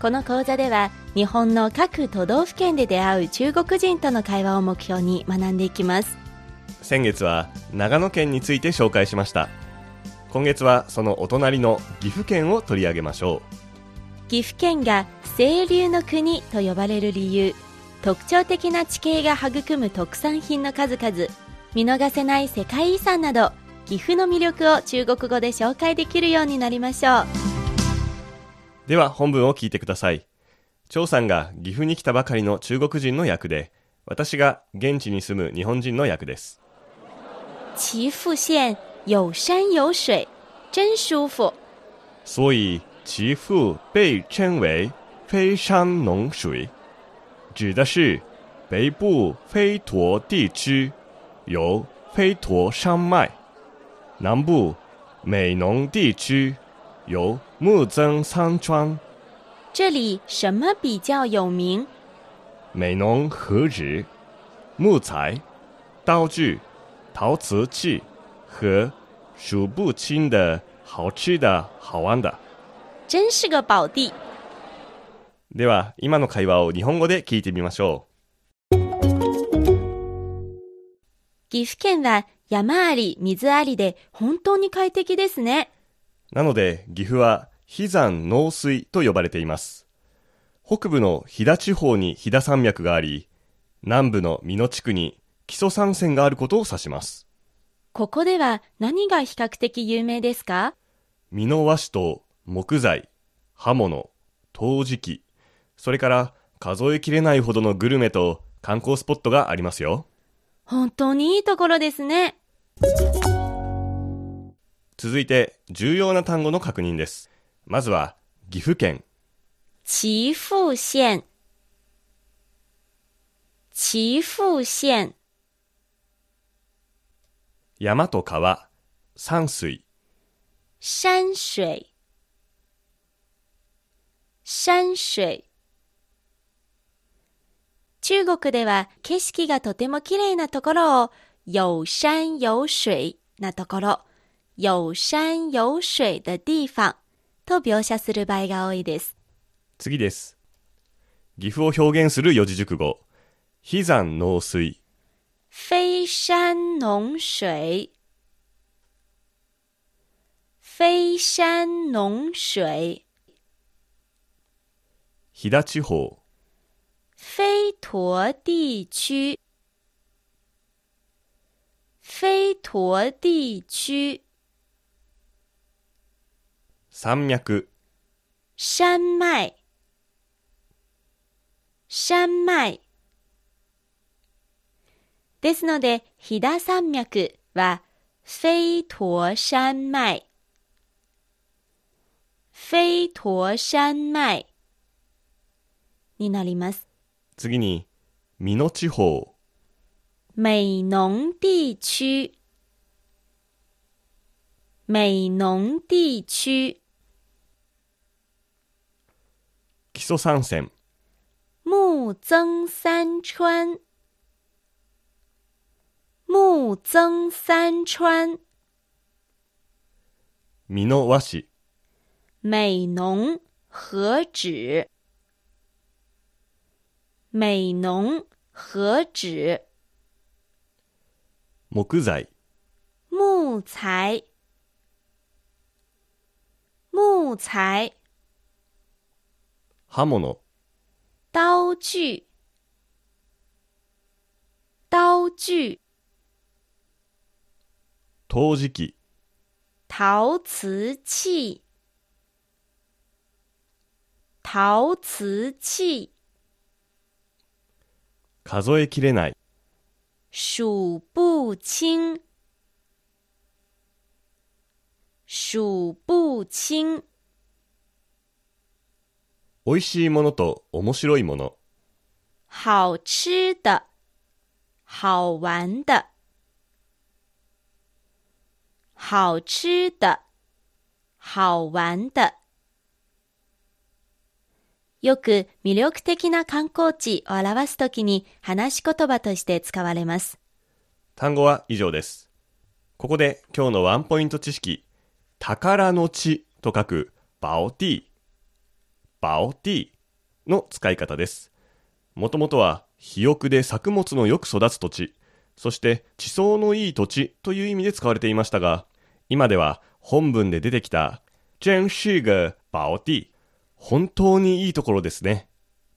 この講座では日本の各都道府県で出会う中国人との会話を目標に学んでいきます。先月は長野県について紹介しました。今月はそのお隣の岐阜県を取り上げましょう。岐阜県が清流の国と呼ばれる理由。特徴的な地形が育む特産品の数々。見逃せない世界遺産など岐阜の魅力を中国語で紹介できるようになりましょうでは本文を聞いてください。張さんが岐阜に来たばかりの中国人の役で私が現地に住む日本人の役です。岐阜县有山有水真舒服。所以岐阜被称为非山浓水指的是北部飞驼地区有飞驼山脉南部美浓地区有木曾山川这里什么比较有名？美浓和纸、木材、刀具、陶瓷器和数不清的好吃的好玩的。真是个宝地。では、今の会話を日本語で聞いてみましょう。岐阜県は山あり水ありで本当に快適ですね。なので、岐阜は飛山農水と呼ばれています。北部の飛騨地方に飛騨山脈があり、南部の美濃地区に基礎山線があることを指します。ここでは何が比較的有名ですか？美濃和紙と木材、刃物、陶磁器、それから数えきれないほどのグルメと観光スポットがありますよ。本当にいいところですね。続いて重要な単語の確認です。まずは、岐阜県。岐阜县。岐阜县。山と川、山水。山水。山水。中国では景色がとても綺麗なところを、有山有水なところ、有山有水的地方と描写する場合が多いです。次です。岐阜を表現する四字熟語。飛山農水。飛山農水。飛山農水。飛騨地方。飛驮地區。飛驮地區。山脈。山脈。山脈。ですので、飛騨山脈は、飛驮山脈。飛驮山脈。になります。次に、美濃地方。美濃地區美濃地區基礎山線木曾山川。木曾山川。美濃和紙。美濃和紙。美濃和紙。木材。木材。木材刃物。刀具。刀具。陶磁器。陶瓷器。陶瓷器。数えきれない。数不清。数不清美味しいものと面白いもの。好吃的、好玩的。好吃的、好玩的。よく魅力的な観光地を表すときに話し言葉として使われます。単語は以上です。ここで今日のワンポイント知識、宝の地と書くバオティー、バオティーの使い方です。もともとは肥沃で作物のよく育つ土地、そして地層のいい土地という意味で使われていましたが、今では本文で出てきた真是个宝地、本当にいいところですね。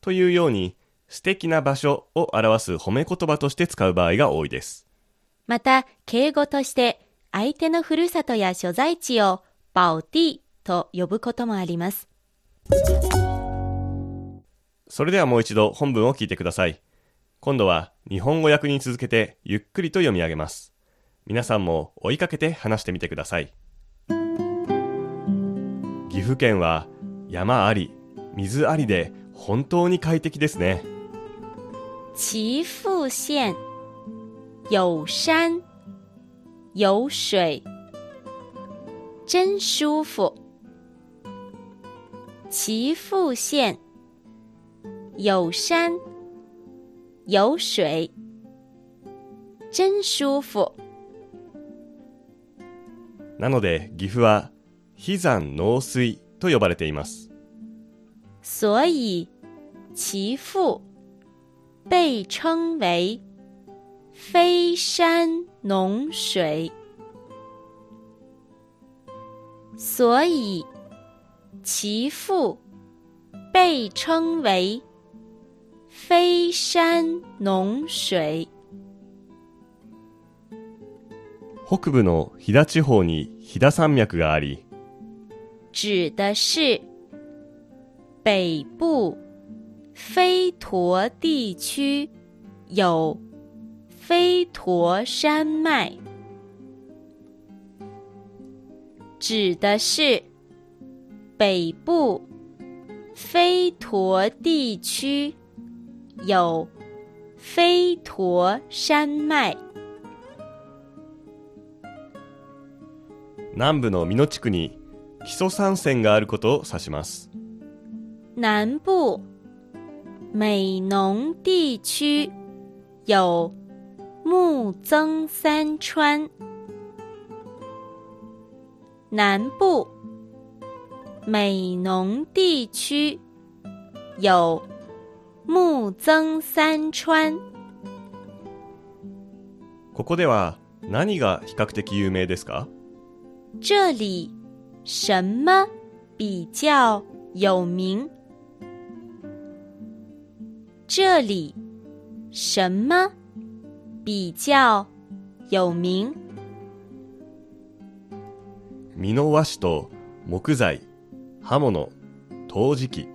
というように素敵な場所を表す褒め言葉として使う場合が多いです。また、敬語として相手のふるさとや所在地をバオティと呼ぶこともあります。それではもう一度本文を聞いてください。今度は日本語訳に続けてゆっくりと読み上げます。皆さんも追いかけて話してみてください。岐阜県は山あり、水ありで本当に快適ですね。岐阜县有山有水，真舒服。岐阜县有山有水，真舒服。なので岐阜は飛山農水と呼ばれています。所以，岐阜被称为飞山农水。所以，岐阜被称为飞山农水。北部の飛騨地方に飛騨山脈があり、指的是北部飞驼地区有飞驼山脉，指的是北部飞驼地区有飞驼山脉。南部の美濃地区に木曽山線があることを指します。南部美浓地区有木曾三川。南部美浓地区有木曾三川。ここでは何が比較的有名ですか？这里什么比较有名？这里什么比较有名？美濃和紙と木材、刃物、陶磁器、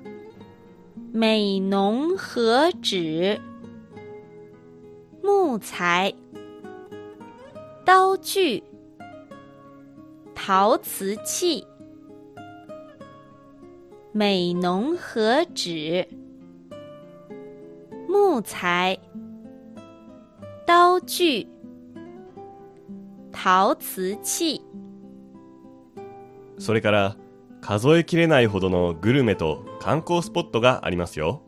美浓和纸、木材、刀具、陶瓷器。美浓和纸、木材、刀具、陶瓷器。それから数えきれないほどのグルメと観光スポットがありますよ。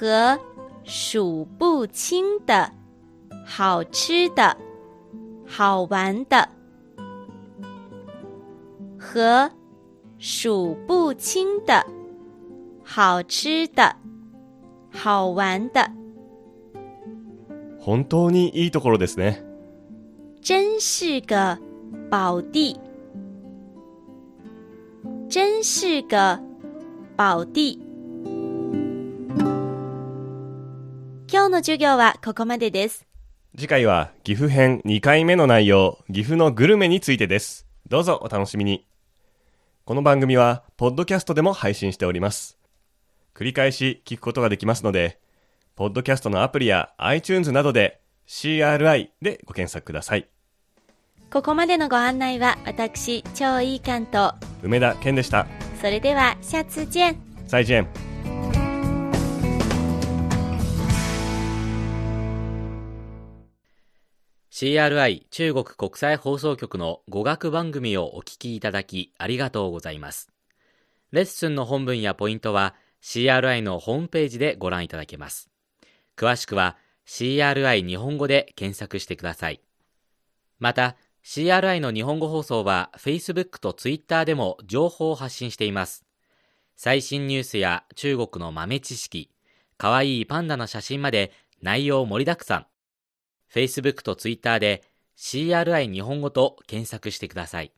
和数不清的好吃的、好玩的，和数不清的好吃的、好玩的，本当にいいところですね。真是个宝地，真是个宝地。今日の授業はここまでです。次回は岐阜編2回目の内容、岐阜のグルメについてです。どうぞお楽しみに。この番組は、ポッドキャストでも配信しております。繰り返し聞くことができますので、ポッドキャストのアプリや iTunes などで CRI でご検索ください。ここまでのご案内は私超いい関東梅田健でした。それではシャツジェン。再见ジェン。CRI 中国国際放送局の語学番組をお聞きいただきありがとうございます。レッスンの本文やポイントは CRI のホームページでご覧いただけます。詳しくは CRI 日本語で検索してください。また CRI の日本語放送は Facebook と Twitter でも情報を発信しています。最新ニュースや中国の豆知識、かわいいパンダの写真まで内容盛りだくさん。Facebook と Twitter で CRI 日本語と検索してください。